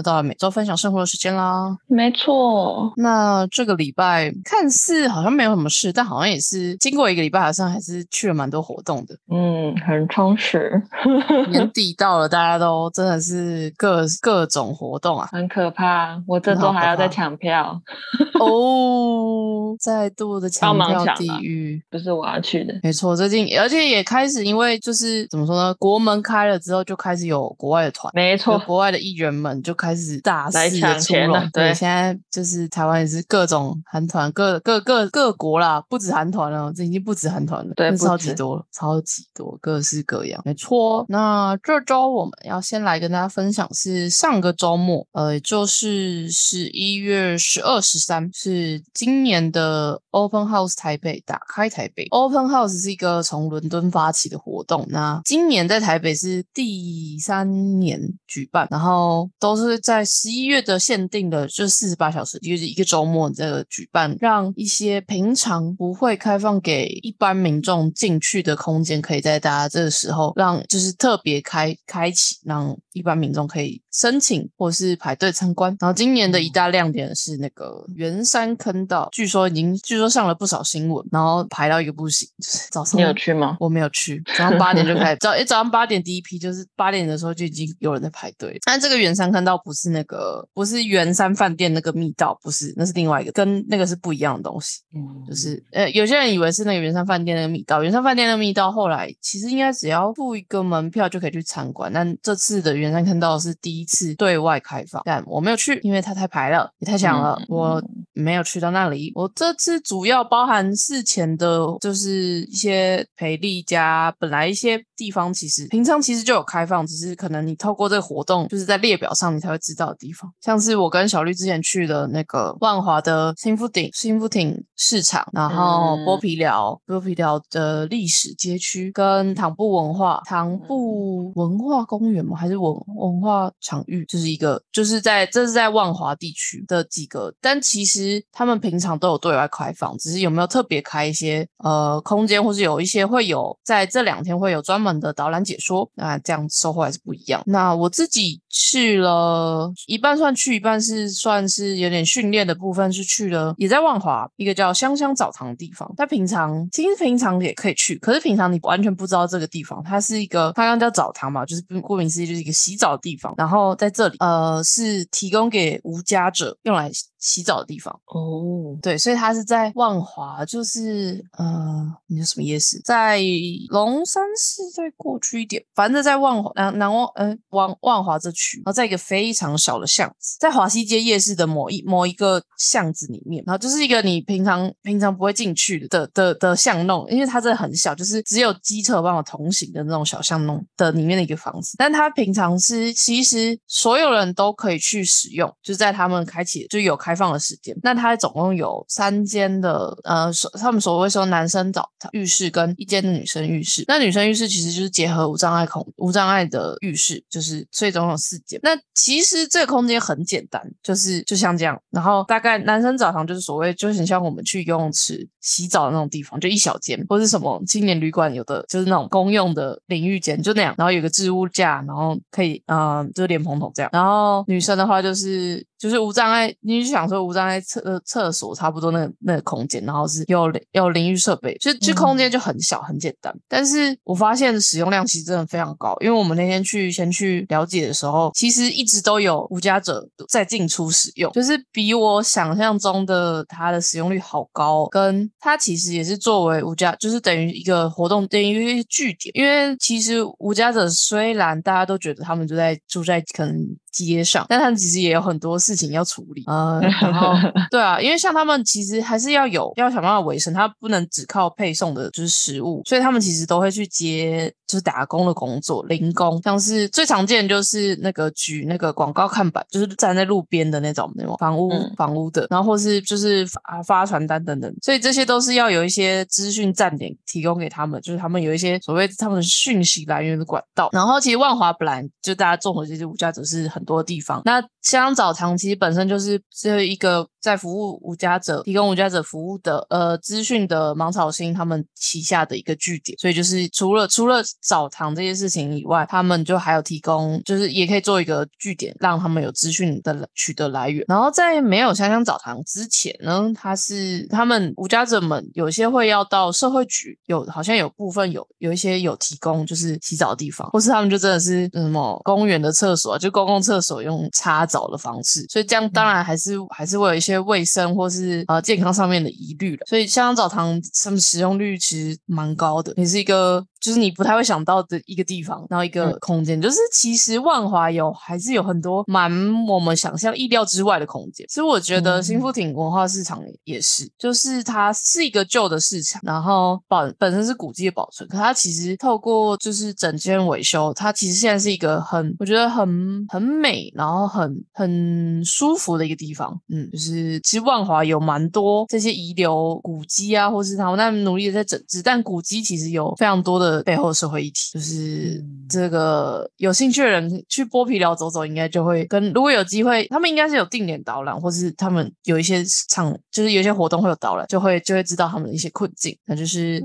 又到了每周分享生活的时间啦。没错，那这个礼拜看似好像没有什么事，但好像也是经过一个礼拜，好像还是去了蛮多活动的。嗯，很充实，年底到了，大家都真的是各各种活动啊，很可怕。我这周还要再抢票，哦，再度的抢票地狱。不是我要去的。没错，最近而且也开始，因为就是怎么说呢，国门开了之后，就开始有国外的团，没错，国外的艺人们就开始大肆的出笼。对现在就是台湾也是各种韩团，各各各各国啦，不止韩团了，这已经不止韩团了，对超级多了，超级多，各式各样。没错，那这周我们要先来跟大家分享是上个周末，呃，也就是十一月十二、十三，是今年的 Open House 台北打开台北。Open House 是一个从伦敦发起的活动，那今年在台北是第三年举办，然后都是在十一月的限定的，就四十八小时，就是一个周末这个举办，让一些平常不会开放给一般民众进去的空间，可以在大家这个时候让就是特别开开启，让一般民众可以申请或是排队参观。然后今年的一大亮点是那个圆山坑道，据说已经据说上了不少新闻，然后排到一个不行，就是早上你有去吗？我没有去，早上八点就开始，早诶早上八点第一批就是八点的时候就已经有人在排队。但这个圆山坑道不是那个不是圆山饭店那个密道，不是，那是另外一个，跟那个是不一样的东西。嗯，就是呃，有些人以为是那个圆山饭店那个密道，圆山饭店那个密道后来其实应该只要付一个门票就可以去参观，但这次的圆山坑道是第一次对外开放，但我没有去，因为它太排了，也太抢了，嗯我没有去到那里。我这次主要包含事前的，就是一些培力加本来一些地方其实平常其实就有开放，只是可能你透过这个活动，就是在列表上你才会知道的地方，像是我跟小绿之前去的那个万华的新福町新福町市场，然后嗯剥皮寮剥皮寮的历史街区跟唐布文化唐布文化公园吗？还是文文化场域？就是一个就是在这是在万华地区的几个，但其实他们平常都有对外开放，只是有没有特别开一些呃空间，或是有一些会有在这两天会有专门的导览解说，那这样收获还是不一样。那我自己去了一半算去，一半是算是有点训练的部分，是去了也在万华一个叫香香澡堂的地方。但平常其实平常也可以去，可是平常你完全不知道这个地方，它是一个它刚刚叫澡堂嘛，就是顾名思义就是一个洗澡的地方。然后在这里呃是提供给无家者用来洗澡的地方。哦，对，所以它是在万华，就是呃，你说什么夜市？在龙山寺再过去一点，反正在万华南南万呃万万华这区，然后在一个非常小的巷子，在华西街夜市的某一某一个巷子里面，然后就是一个你平常平常不会进去的的的巷弄，因为它真的很小，就是只有机车有办法通行的那种小巷弄的里面的一个房子，但它平常是其实所有人都可以去使用，就在他们开启就有开放的时间。那它总共有三间的呃，所他们所谓说男生澡堂浴室跟一间的女生浴室。那女生浴室其实就是结合无障碍空无障碍的浴室，就是所以总共有四间。那其实这个空间很简单，就是就像这样，然后大概男生澡堂就是所谓就是很像我们去游泳池洗澡的那种地方，就一小间，或是什么青年旅馆有的就是那种公用的淋浴间，就那样，然后有个置物架，然后可以嗯、呃就是莲蓬头这样。然后女生的话就是就是无障碍，你就想说无障碍厕呃厕所差不多那个那个空间，然后是有有淋浴设备，就就空间就很小很简单。但是我发现使用量其实真的非常高，因为我们那天去先去了解的时候，其实一直都有无家者在进出使用，就是比我想象中的它的使用率好高，跟它其实也是作为无家，就是等于一个活动，等于一个据点。因为其实无家者虽然大家都觉得他们就在住在可能街上，但他们其实也有很多事情要处理，呃，然后对啊，因为像他们其实还是要有要想办法维生，他不能只靠配送的就是食物，所以他们其实都会去接就是打工的工作，零工，像是最常见的就是那个举那个广告看板，就是站在路边的那种那种房屋、嗯房屋的，然后或是就是发发传单等等，所以这些都是要有一些资讯站点提供给他们，就是他们有一些所谓他们的讯息来源的管道。然后其实万华本来就大家综合这些无家只是很多地方，那香枣糖其实本身就是是一个在服务无家者、提供无家者服务的呃资讯的芒草星他们旗下的一个据点，所以就是除了除了澡堂这些事情以外，他们就还有提供，就是也可以做一个据点，让他们有资讯的取得来源。然后在没有香香澡堂之前呢，他是他们无家者们有些会要到社会局，有好像有部分有有一些有提供就是洗澡的地方，或是他们就真的是什么公园的厕所，就公共厕所用擦澡的方式，所以这样当然还是还是会有一些些卫生或是呃健康上面的疑虑了。所以香港澡堂他们使用率其实蛮高的，也是一个。就是你不太会想到的一个地方，然后一个空间，就是其实万华有还是有很多蛮我们想象意料之外的空间。其实我觉得新富町文化市场也是，就是它是一个旧的市场，然后保本身是古迹的保存，可它其实透过就是整间维修，它其实现在是一个很我觉得很很美，然后很很舒服的一个地方。嗯，就是其实万华有蛮多这些遗留古迹啊，或是他们那努力的在整治，但古迹其实有非常多的。背后社会议题，就是这个有兴趣的人去剥皮寮走走，应该就会跟如果有机会，他们应该是有定点导览，或是他们有一些场，就是有一些活动会有导览，就会就会知道他们的一些困境。那就是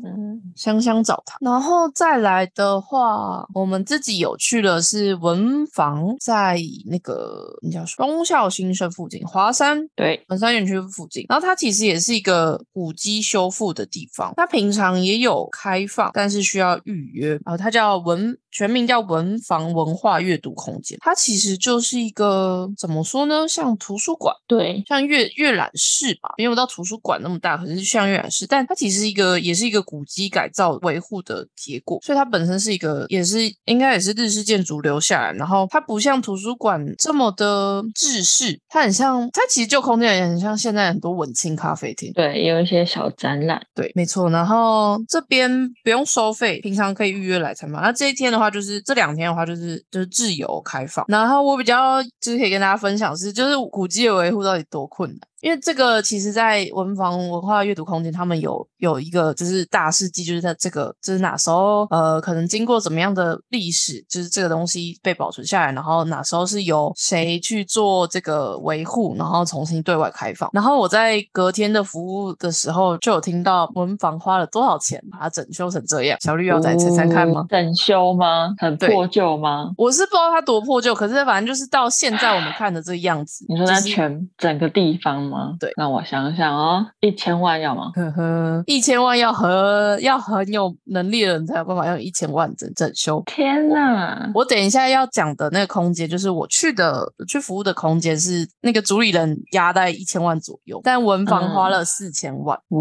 香香澡堂，然后再来的话，我们自己有去的是文房，在那个你叫中校新生附近，华山对。文山园区附近，然后它其实也是一个古迹修复的地方，它平常也有开放，但是需要。预约啊，它叫文，全名叫文房文化阅读空间。它其实就是一个怎么说呢，像图书馆，对，像阅阅览室吧，没有到图书馆那么大，可是像阅览室。但它其实一个也是一个古迹改造维护的结果，所以它本身是一个，也是应该也是日式建筑留下来。然后它不像图书馆这么的制式，它很像，它其实就空间也很像现在很多文青咖啡厅，对，有一些小展览，对，没错。然后这边不用收费。平常可以预约来参观，那这一天的话，就是这两天的话，就是就是自由开放。然后我比较就是可以跟大家分享是，就是古迹的维护到底多困难。因为这个，其实，在文房文化阅读空间，他们有有一个就是大事记，就是在这个就是哪时候呃，可能经过怎么样的历史，就是这个东西被保存下来，然后哪时候是由谁去做这个维护，然后重新对外开放。然后我在隔天的服务的时候，就有听到文房花了多少钱把它整修成这样。小绿要再猜猜看吗？整修吗？很破旧吗？我是不知道它多破旧，可是反正就是到现在我们看的这个样子。你说它全整个地方吗？对，那我想想哦，一千万要吗？呵呵，一千万要和要很有能力的人才有办法用一千万整整修。天哪！我等一下要讲的那个空间，就是我去的去服务的空间，是那个主理人压在一千万左右，但文房花了四千万哦，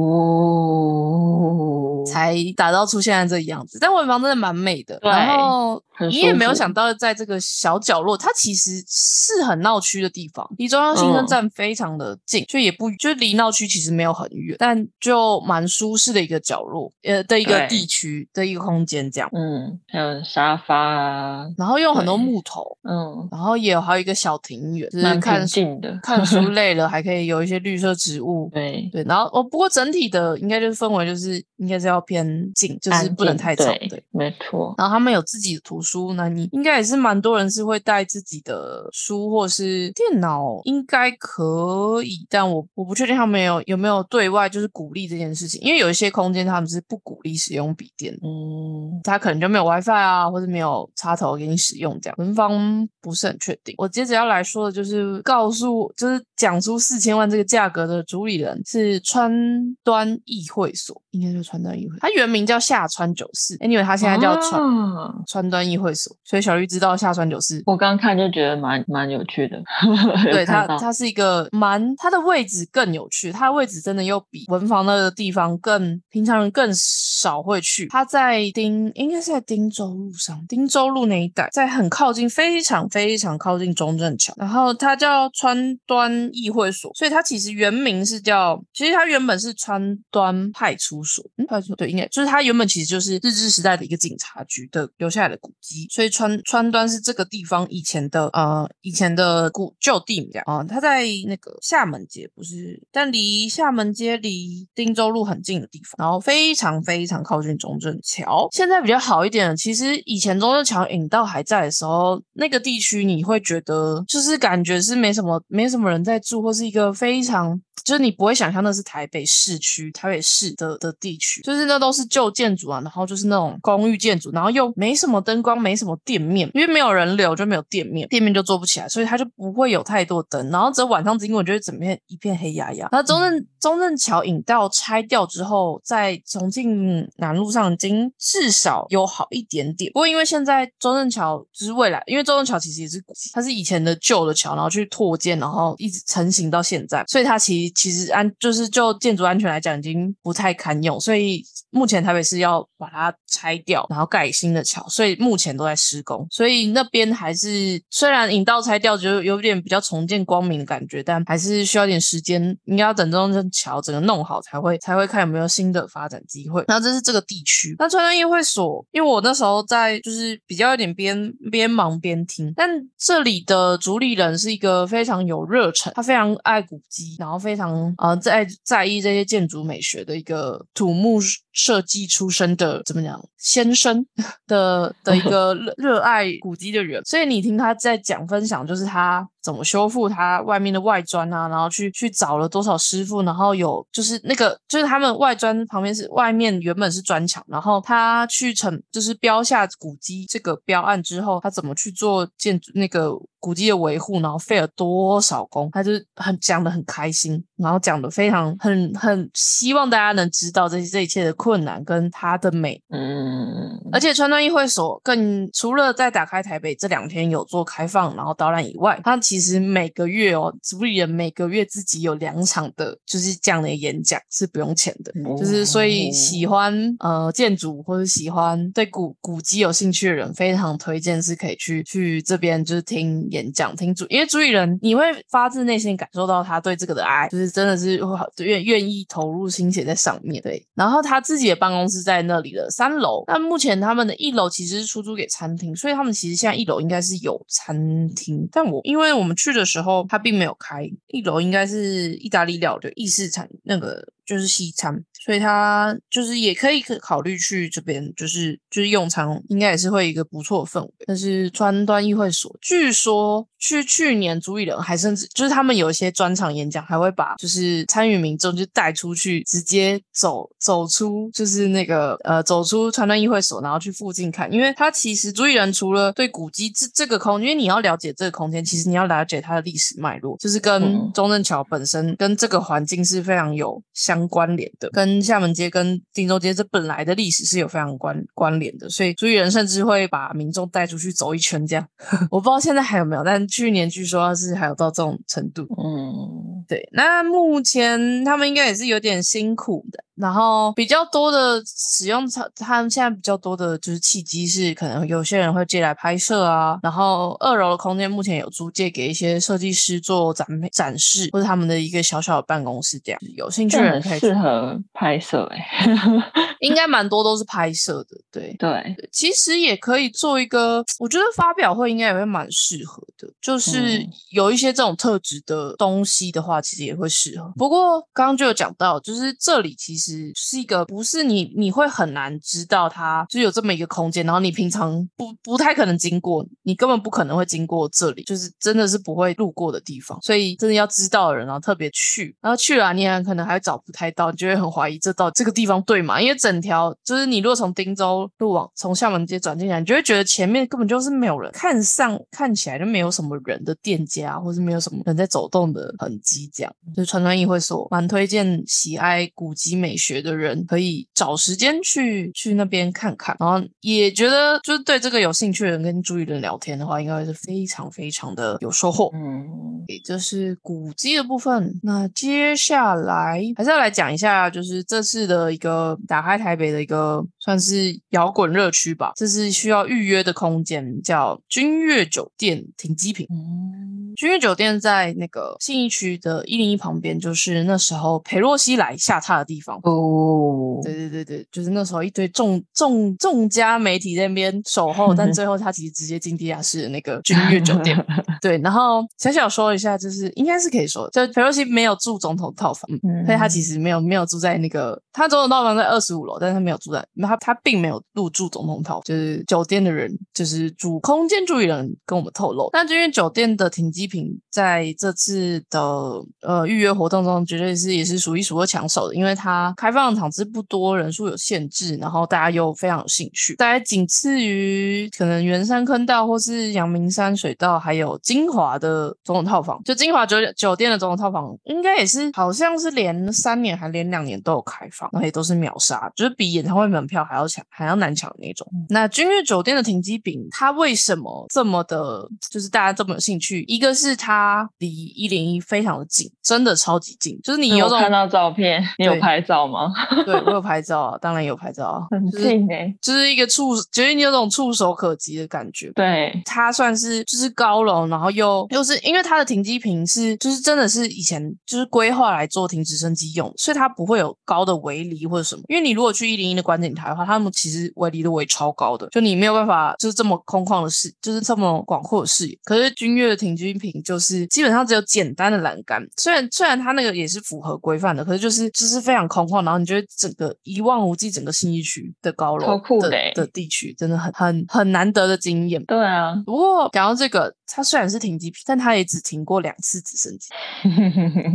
才打造出现在这个样子。但文房真的蛮美的，然后你也没有想到，在这个小角落，它其实是很闹区的地方，离中央新生站非常的近。就也不就离闹区其实没有很远，但就蛮舒适的一个角落，呃的一个地区的一个空间这样。嗯，还有沙发啊，然后用很多木头，嗯，然后也有还有一个小庭院，就是看近的，看书 累了还可以有一些绿色植物。对对，然后哦，不过整体的应该就是氛围就是应该是要偏静，就是不能太吵。对，没错。然后他们有自己的图书，那你应该也是蛮多人是会带自己的书或是电脑，应该可以。但我我不确定他们有有没有对外就是鼓励这件事情，因为有一些空间他们是不鼓励使用笔电，嗯，他可能就没有 WiFi 啊，或者没有插头给你使用这样，文方不是很确定。我接着要来说的就是告诉，就是讲出四千万这个价格的主理人是川端议会所，应该是川端议会，它原名叫下川九四，Anyway，它现在叫川川端议会所，所以小绿知道下川九四，我刚看就觉得蛮蛮有趣的，对它它是一个蛮它的。位置更有趣，它的位置真的又比文房那个地方更平常人更少会去。它在丁，应该是在丁州路上，丁州路那一带，在很靠近，非常非常靠近中正桥。然后它叫川端议会所，所以它其实原名是叫，其实它原本是川端派出所。嗯，派出所对，应该就是它原本其实就是日治时代的一个警察局的留下来的古迹，所以川川端是这个地方以前的呃以前的古旧地名啊、它在那个厦门街不是，但离厦门街离汀州路很近的地方，然后非常非常靠近中正桥。现在比较好一点，其实以前中正桥引道还在的时候，那个地区你会觉得就是感觉是没什么没什么人在住，或是一个非常就是你不会想象那是台北市区、台北市的的地区，就是那都是旧建筑啊，然后就是那种公寓建筑，然后又没什么灯光，没什么店面，因为没有人流就没有店面，店面就做不起来，所以它就不会有太多灯，然后只有晚上经过，你就会整片一片黑压压。那中正中正桥引道拆掉之后，在重庆南路上已经至少有好一点点，不过因为现在中正桥就是未来，因为中正桥其实也是它是以前的旧的桥，然后去拓建，然后一直成型到现在，所以它其实其实安就是就建筑安全来讲已经不太堪用，所以目前台北市要把它拆掉，然后盖新的桥，所以目前都在施工，所以那边还是虽然引道拆掉，就有点比较重见光明的感觉，但还是需要点时间，应该要等中正桥整个弄好才会才会看有没有新的发展机会。那这是这个地区，那川端议会所，因为我那时候在就是比较有点边边忙边听，但这里的主理人是一个非常有热忱，他非常爱古迹，然后非常呃在在意这些建筑美学的一个土木设计出身的怎么讲先生的的一 个热热爱古迹的人，所以你听他在讲分享，就是他怎么修复他外面的外砖啊，然后去去找了多少师傅，然后有就是那个就是他们外砖旁边是外面原本是砖墙，然后他去成就是标下古迹这个标案之后，他怎么去做建筑那个古迹的维护，然后费了多少工，他就很讲的很开心，然后讲的非常很很希望大家能知道这这一切的困难跟它的美，嗯，而且川端议会所更除了在打开台北这两天有做开放，然后导览以外，它其实每个月哦，主理人每个月自己有两场的，就是这样的演讲是不用钱的，就是所以喜欢呃建筑或者喜欢对古古迹有兴趣的人，非常推荐是可以去去这边就是听演讲，听主，因为主理人你会发自内心感受到他对这个的爱，就是真的是愿愿意投入心血在上面，对，然后他自自己的办公室在那里的三楼，但目前他们的一楼其实是出租给餐厅，所以他们其实现在一楼应该是有餐厅，但我因为我们去的时候他并没有开，一楼应该是意大利料的意式餐，那个就是西餐，所以他就是也可以可考虑去这边，就是就是用餐，应该也是会一个不错的氛围。但是川端议会所，据说去去年主理人还甚至就是他们有一些专场演讲，还会把就是参与民众就带出去，直接走走出就是那个呃走出川端议会所，然后去附近看，因为他其实主理人除了对古迹这这个空，因为你要了解这个空间，其实你要了解它的历史脉络，就是跟嗯中正桥本身跟这个环境是非常有相相关联的，跟厦门街跟汀州街这本来的历史是有非常关关联的，所以主理人甚至会把民众带出去走一圈这样。我不知道现在还有没有，但去年据说是还有到这种程度。嗯，对，那目前他们应该也是有点辛苦的，然后比较多的使用他，他们现在比较多的就是契机是，可能有些人会借来拍摄啊，然后二楼的空间目前有租借给一些设计师做展展示，或者他们的一个小小的办公室这样，有兴趣的人可以适，合拍摄哎、应该蛮多都是拍摄的，对。对，其实也可以做一个，我觉得发表会应该也会蛮适合的。就是嗯有一些这种特质的东西的话，其实也会适合。不过刚刚就有讲到，就是这里其实是一个不是你你会很难知道它就有这么一个空间，然后你平常不不太可能经过，你根本不可能会经过这里，就是真的是不会路过的地方。所以真的要知道的人，然后特别去，然后去了、你还可能还找不太到，你就会很怀疑这到这个地方对吗？因为整条就是你如果从汀州路往从厦门街转进来，你就会觉得前面根本就是没有人，看上看起来就没有什么人的店家，或是没有什么人在走动的痕迹。这样就是川川议会所蛮推荐喜爱古籍美学的人可以找时间去去那边看看，然后也觉得就是对这个有兴趣的人跟朱一伦聊天的话，应该会是非常非常的有收获。嗯，也就是古迹的部分。那接下来还是要来讲一下，就是这次的一个打开台北的一个算是摇滚热区吧。这是需要预约的空间，叫君悦酒店停机坪。嗯，君悦酒店在那个信义区的一零一旁边，就是那时候裴洛西来下榻的地方。哦，对对对对，就是那时候一堆众众众家媒体在那边守候，但最后他其实直接进地下室的那个君悦酒店。对，然后小小说一下，就是应该是可以说，就裴洛西没有住总统套房，嗯所以他其实没有没有住在那个他总统套房在二十五楼，但是他没有住在他他并没有入住总统套房，就是酒店的人就是主空间助理人跟我们透露，但君悦酒店的停机坪在这次的呃预约活动中，绝对是也是数一数二抢手的，因为它开放的场次不多，人数有限制，然后大家又非常有兴趣，大概仅次于可能圆山坑道或是阳明山水道，还有金华的总统套房。就金华酒酒店的总统套房，应该也是好像是连三年还连两年都有开放，然后也都是秒杀，就是比演唱会门票还要抢还要难抢的那种。那君悦酒店的停机坪，它为什么这么的，就是大家这么有兴趣？一个是它离一零一非常的近，真的超级近，就是你有种看到照片，你有拍照吗？对我有拍照啊，当然有拍照啊，很就是近哎，就是一个触，觉得你有种触手可及的感觉。对，它算是就是高楼，然后又又是因为它的停机坪是就是真的是以前就是规划来做停直升机用，所以它不会有高的围篱或者什么。因为你如果去一零一的观景台的话，他们其实围篱都围超高的，就你没有办法就是这么空旷的视，就是这么广阔的视野。可是君悦的停机坪就是基本上只有简单的栏杆，虽然虽然它那个也是符合规范的，可是就是就是非常空旷，然后你觉得整个一望无际，整个信义区的高楼超酷的的欸的地区真的很很很难得的经验。对啊，不过讲到这个，它虽然是停机坪，但它也只停过两次直升机。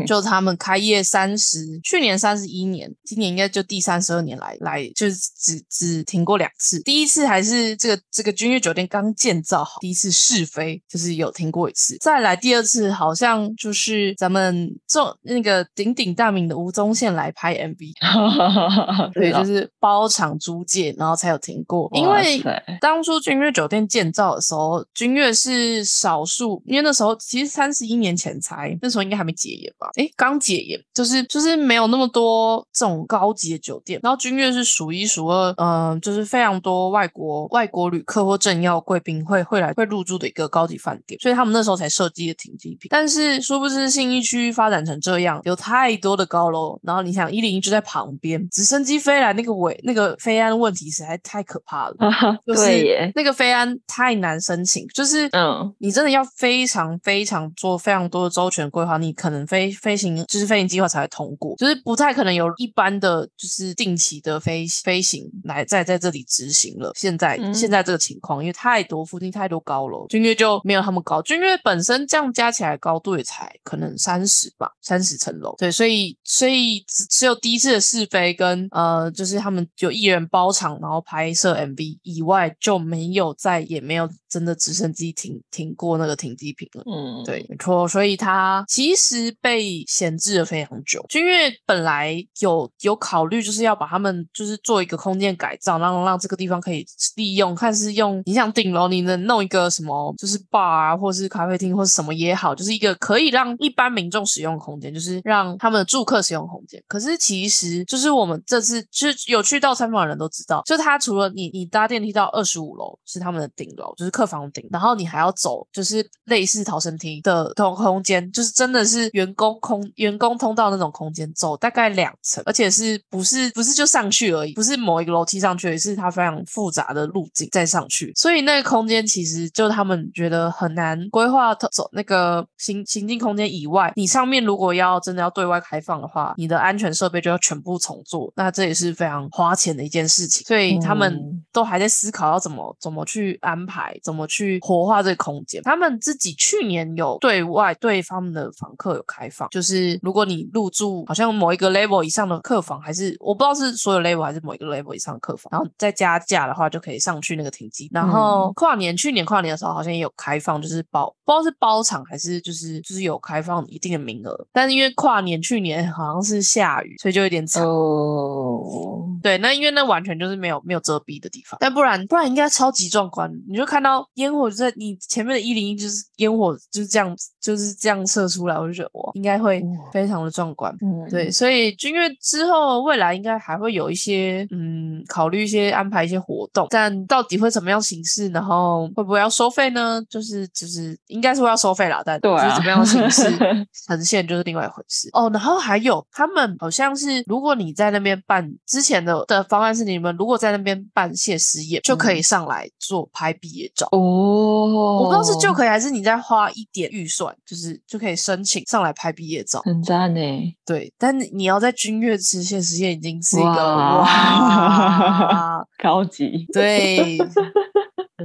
就他们开业三十，去年三十一年，今年应该就第三十二年来来，就是只只停过两次。第一次还是这个这个君悦酒店刚建造好，第一次试飞就是有停过一次。再来第二次好像就是咱们做那个鼎鼎大名的吴宗宪来拍 MV，对，啊就是包场租借，然后才有停过。因为当初君悦酒店建造的时候，君悦是少数，因为那时候其实三十一年前才，那时候应该还没解严吧？诶，刚解严，就是就是没有那么多这种高级的酒店。然后君悦是数一数二，嗯、就是非常多外国外国旅客或政要贵宾会会来会入住的一个高级饭店，所以他们那时候才设计的停机坪。但是殊不知信义区发展成这样，有太多的高楼，然后你想一零一就在旁边，直升机飞来那个尾那个飞安问题实在太可怕了。就是对，那个飞安太难申请，就是嗯你真的要非常非常做非常多的周全规划，你可能飞飞行就是飞行计划才会通过，就是不太可能有一般的就是定期的飞飞行来在在这里执行了。现在、嗯。现在这个情况，因为太多附近太多高楼，君悦就没有他们高，君悦本身这样加起来高度也才可能三十吧，三十层楼，对，所以所以只只有第一次的试飞跟呃，就是他们有艺人包场，然后拍摄 MV 以外，就没有再也没有真的直升机停停过那个停机坪了。嗯，对，没错，所以它其实被闲置了非常久。就因为本来有有考虑，就是要把他们就是做一个空间改造，让让这个地方可以利用，看是用你想顶楼，你能弄一个什么，就是 bar 啊，或是咖啡厅，或是什么也好，就是一个可以让一般民众使用的空间，就是让他们的住客使用的空间。可是其实就是我们这次就是有去到参访的人都知道，就它除了你你搭电梯到二十五楼是他们的顶楼，就是客房顶，然后你还要走就是类似逃生梯的通空间，就是真的是员工空员工通道那种空间，走大概两层，而且是不是不是就上去而已，不是某一个楼梯上去而已，是它非常复杂的路径再上去，所以那个空间其实就他们觉得很难规划走那个行行进空间以外，你上面如果要真的要对外开放的话，你的安全设备就要全部重做，那这也是非常花钱的一件事情，所以他们嗯都还在思考要怎么怎么去安排，怎么去活化这个空间。他们自己去年有对外对他们的房客有开放，就是如果你入住好像某一个 level 以上的客房，还是我不知道是所有 level 还是某一个 level 以上的客房，然后再加价的话就可以上去那个停机。然后跨年去年跨年的时候好像也有开放，就是包不知道是包场还是就是就是有开放一定的名额，但是因为跨年去年好像是下雨，所以就有点惨。哦，对，那因为那完全就是没有没有遮蔽的地方，但不然不然应该超级壮观，你就看到烟火就在你前面的一零一，就是烟火就是这样就是这样射出来，我就觉得哇，应该会非常的壮观。嗯，对，所以君悦之后未来应该还会有一些嗯，考虑一些安排一些活动，但到底会怎么样形式，然后会不会要收费呢？就是就是应该是会要收费啦，但对啊就是怎么样形式 呈现就是另外一回事哦。然后还有他们好像是，如果你在那边办之前的的方案是你们如果在那边办谢师宴，就可以上来做拍毕业照。哦，我不知道是就，可以，还是你再花一点预算，就是就可以申请上来拍毕业照。很赞呢。对，但你要在君悦吃现实现已经是一个哇哇，高级，对，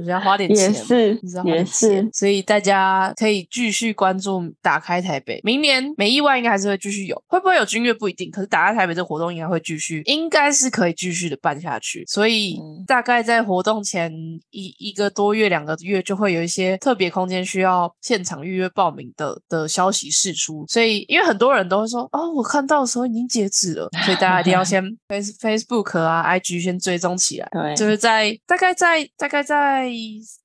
就是要花点钱，是就是也是，所以大家可以继续关注打开台北，明年没意外应该还是会继续有，会不会有君悦不一定，可是打开台北这个活动应该会继续，应该是可以继续的办下去，所以嗯。大概在活动前一一个多月、两个月就会有一些特别空间需要现场预约报名的的消息释出，所以因为很多人都会说哦，我看到的时候已经截止了，所以大家一定要先 Face Facebook 啊、IG 先追踪起来。对，就是在大概在大概在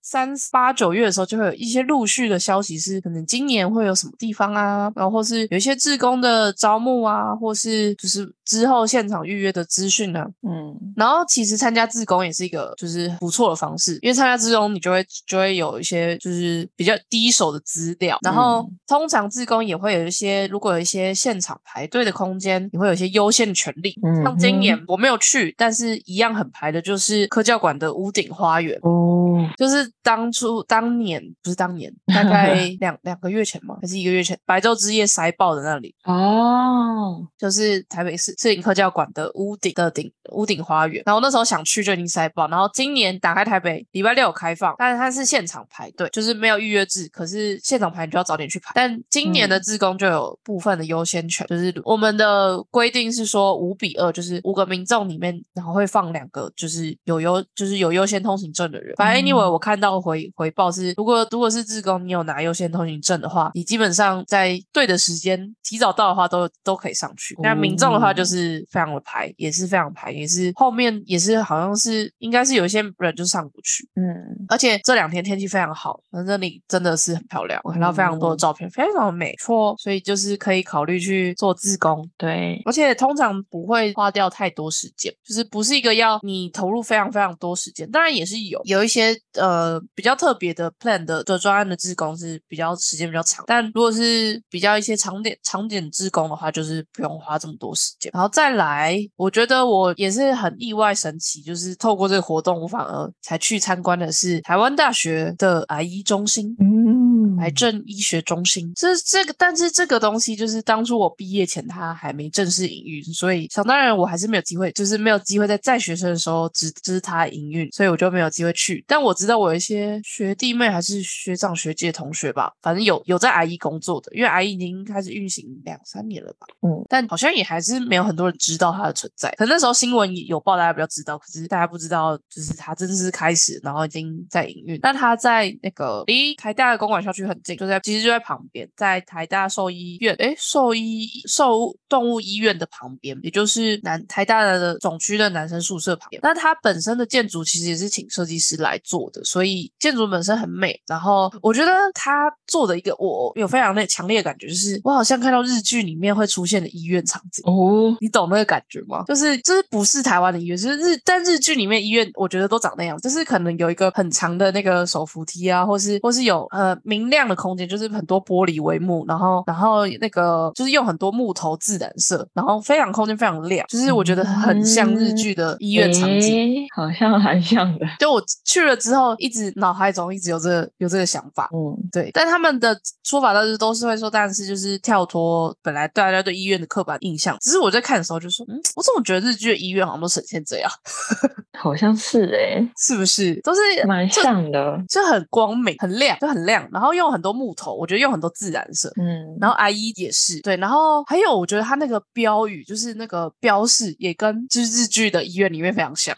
三八九月的时候，就会有一些陆续的消息，是可能今年会有什么地方啊，然后是有一些志工的招募啊，或是就是之后现场预约的资讯啊。嗯，然后其实参加自工也是一个就是不错的方式，因为参加自工你就会就会有一些就是比较第一手的资料，然后嗯通常自工也会有一些如果有一些现场排队的空间，你会有一些优先权利。嗯像今年我没有去，但是一样很排的就是科教馆的屋顶花园。哦，就是当初当年不是当年，大概 两两个月前嘛？还是一个月前？白昼之夜塞爆的那里，哦，就是台北市市林科教馆的屋顶的顶屋顶花园。然后那时候想去就已经塞爆，然后今年打开台北礼拜六有开放，但是它是现场排队，就是没有预约制，可是现场排你就要早点去排。但今年的嗯志工就有部分的优先权，就是我们的规定是说五比二，就是五个民众里面，然后会放两个就是有优就是有优先通行证的人。反正 anyway 嗯我看到回回报是，如果如果是志工，你有拿优先通行证的话，你基本上在对的时间提早到的话都都可以上去。那民众的话就哦是非常的排，也是非常排，也是后面也是好像是应该是有一些人就上不去。嗯，而且这两天天气非常好，那这里真的是很漂亮，我看到非常多的照片，非常的美，错，所以就是可以考虑去做自工，对，而且通常不会花掉太多时间，就是不是一个要你投入非常非常多时间，当然也是有有一些呃比较特别的 plan 的的专案的自工是比较时间比较长，但如果是比较一些长点长点自工的话，就是不用花这么多时间。然后再来，我觉得我也是很意外神奇，就是透过这个活动，我反而才去参观的是台湾大学的癌医中心。嗯，癌症医学中心，这这个，但是这个东西就是当初我毕业前，它还没正式营运，所以想当然我还是没有机会，就是没有机会在在学生的时候知知它营运，所以我就没有机会去。但我知道我有一些学弟妹还是学长学姐同学吧，反正有有在癌医工作的，因为癌医已经开始运行两三年了吧，嗯，但好像也还是没有很多人知道它的存在。可能那时候新闻也有报，大家比较知道，可是大家不知道，就是它真的是开始，然后已经在营运。那它在那个离台大的公馆校区很近，就在其实就在旁边，在台大兽医院，哎，兽医兽动物医院的旁边，也就是南台大的总区的男生宿舍旁边。那它本身的建筑其实也是请设计师来做的，所以建筑本身很美。然后我觉得他做的一个我有非常的强烈的感觉，就是我好像看到日剧里面会出现的医院场景。哦，你懂那个感觉吗？就是就是不是台湾的医院，就是日但日剧里面医院，我觉得都长那样，就是可能有一个很长的那个手扶梯啊，或是或是有呃明亮的空间，就是很多玻璃帷幕，然后然后那个就是用很多木头自然色，然后非常空间非常亮，就是我觉得很像日剧的医院场景。诶好像蛮像的，就我去了之后，一直脑海中一直有这个有这个想法，嗯，对，但他们的说法倒是都是会说，但是就是跳脱本来大家对医院的刻板印象。只是我在看的时候就说，嗯，我怎么觉得日剧的医院好像都呈现这样，好像是哎，是不是？都是蛮像的，就很光明、很亮，就很亮，然后用很多木头，我觉得用很多自然色。嗯，然后 I E 也是对，然后还有我觉得它那个标语，就是那个标示，也跟就是日剧的医院里面非常像。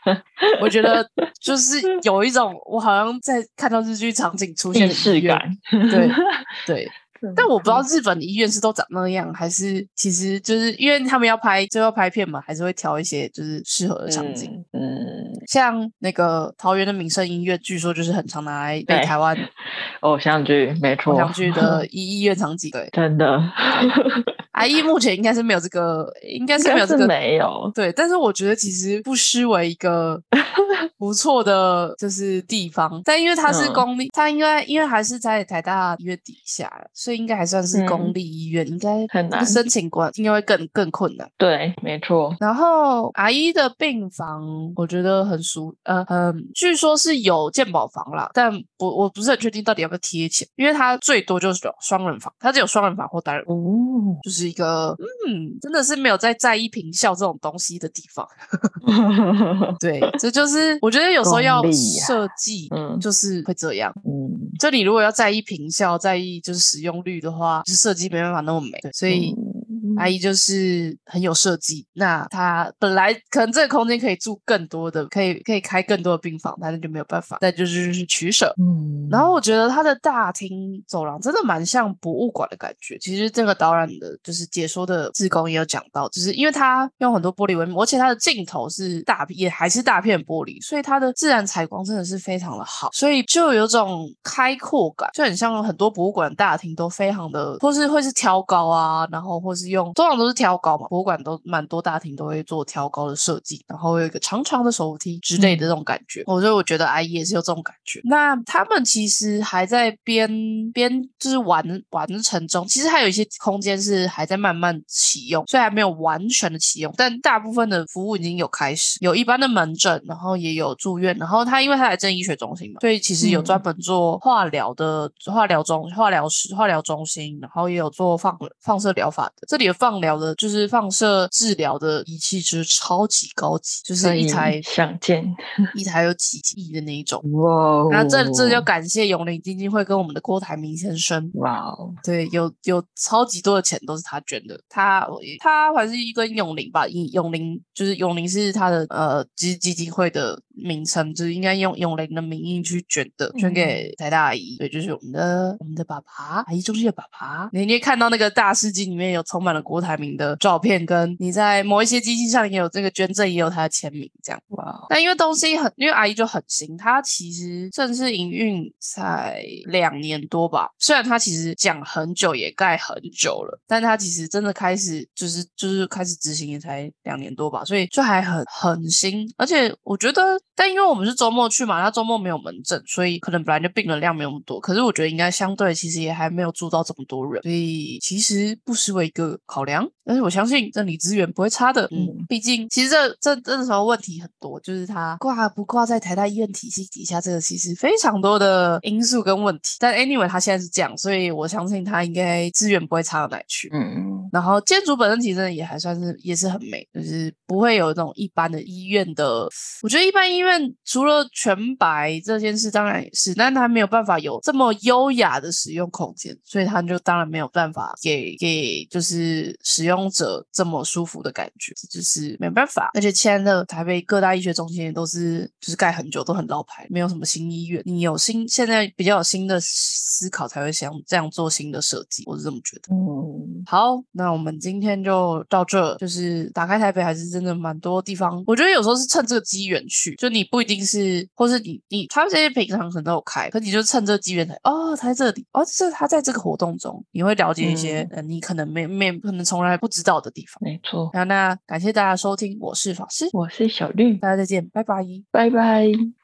我觉得就是有一种我好像在看到日剧场景出现的医院 式感，对 对，但我不知道日本的医院是都长那样，还是其实就是因为他们要拍最后拍片嘛，还是会挑一些就是适合的场景。嗯嗯，像那个桃园的民生医院，据说就是很常拿来被对台湾偶像剧没错，偶像剧的 医医院场景。对，真的，阿姨目前应该是没有这个，应该是没有这个没有，对，但是我觉得其实不失为一个 不错的就是地方，但因为它是嗯公立，它应该因为还是在台大医院底下，所以应该还算是公嗯立医院，应该很难申请管应该会更更困难。对，没错，然后阿姨的病房，我觉得很熟，呃，很据说是有健保房啦，但我我不是很确定到底要不要贴钱，因为它最多就是有双人房，它只有双人房或单人房。哦，就是一个，嗯，真的是没有在在意平效这种东西的地方。对，这就是我觉得有时候要设计，嗯就是会这样。嗯，就你如果要在意平效，在意就是使用率的话，就设计没办法那么美。所以嗯阿姨就是很有设计。那她本来可能这个空间可以住更多的，可以可以开更多的病房，但是就没有办法，但就是就是取舍。嗯，然后我觉得它的大厅走廊真的蛮像博物馆的感觉。其实这个导览的，就是解说的志工也有讲到，就是因为它用很多玻璃为幕，而且它的镜头是大，也还是大片玻璃，所以它的自然采光真的是非常的好，所以就有种开阔感，就很像很多博物馆大厅都非常的，或是会是挑高啊，然后或是用通常都是挑高嘛，博物馆都蛮多大厅都会做挑高的设计，然后有一个长长的手扶梯之类的这种感觉。我就我觉得阿姨也是有这种感觉。那他们其实还在边边就是完完成中，其实还有一些空间是还在慢慢启用，虽然还没有完全的启用，但大部分的服务已经有开始，有一般的门诊，然后也有住院，然后他因为他在正医学中心嘛，所以其实有嗯专门做化疗的化疗中化疗室、化疗中心，然后也有做放放射疗法的。这里的放疗的，就是放射治疗的仪器，就是超级高级，就是一台想见，一台有几亿的那一种。哇哦，那这这就感谢永林基金会跟我们的郭台铭先生，哇哦，对，有有超级多的钱都是他捐的。他他还是一跟永林吧，永永龄就是永林是他的呃基基金会的名称，就是应该用永林的名义去捐的，捐给台大阿姨。对，就是我们的我们的爸爸，阿姨中心的爸爸。你可以看到那个大事记里面有充满了郭台铭的照片，跟你在某一些机器上也有这个捐赠，也有他的签名，这样。哇哦，但因为东西很，因为阿姨就很新，她其实正式营运才两年多吧。虽然她其实讲很久，也盖很久了，但她其实真的开始就是就是开始执行也才两年多吧，所以就还很很新。而且我觉得，但因为我们是周末去嘛，他周末没有门诊，所以可能本来就病人量没有那么多。可是我觉得应该相对其实也还没有住到这么多人，所以其实不失为一个考量。但是我相信这里资源不会差的，嗯，嗯毕竟其实这这这时候问题很多，就是它挂不挂在台大医院体系底下，这个其实非常多的因素跟问题。但 anyway，他现在是这样，所以我相信他应该资源不会差到哪里去。嗯，然后建筑本身其实也还算是也是很美，就是不会有那种一般的医院的。我觉得一般医院除了全白这件事当然也是，但它没有办法有这么优雅的使用空间，所以它就当然没有办法给给就是使用者这么舒服的感觉，这就是没办法。而且现在的台北各大医学中心也都是就是盖很久，都很老牌，没有什么新医院。你有新现在比较有新的思考才会想这样做新的设计，我是这么觉得。嗯，好，那我们今天就到这。就是打开台北，还是真的蛮多地方。我觉得有时候是趁这个机缘去，就你不一定是，或是你你他们这些平常可能都有开，可你就趁这个机缘才哦，他在这里哦，这他在这个活动中，你会了解一些、嗯呃你可能没没可能从来不知道的地方。没错，好，那感谢大家收听，我是法师，我是小绿，大家再见，拜拜。拜拜。